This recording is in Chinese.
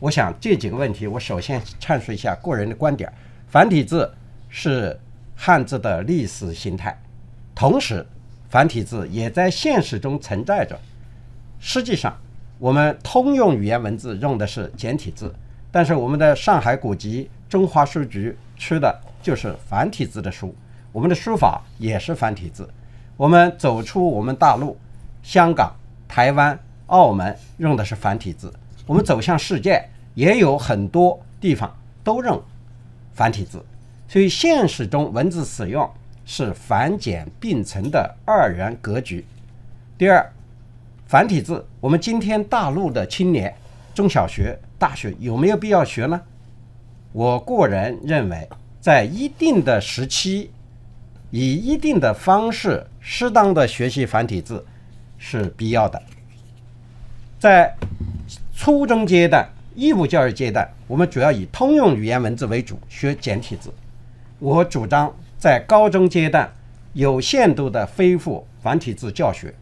我想这几个问题，我首先阐述一下个人的观点。繁体字是汉字的历史形态，同时繁体字也在现实中存在着。实际上，我们通用语言文字用的是简体字，但是我们的上海古籍、中华书局出的就是繁体字的书，我们的书法也是繁体字。我们走出我们大陆，香港、台湾、澳门用的是繁体字。我们走向世界，也有很多地方都用繁体字。所以现实中文字使用是繁简并存的二元格局。第二，繁体字，我们今天大陆的青年，中小学、大学有没有必要学呢？我个人认为，在一定的时期。以一定的方式，适当的学习繁体字是必要的。在初中阶段、义务教育阶段，我们主要以通用语言文字为主，学简体字。我主张在高中阶段有限度的恢复繁体字教学，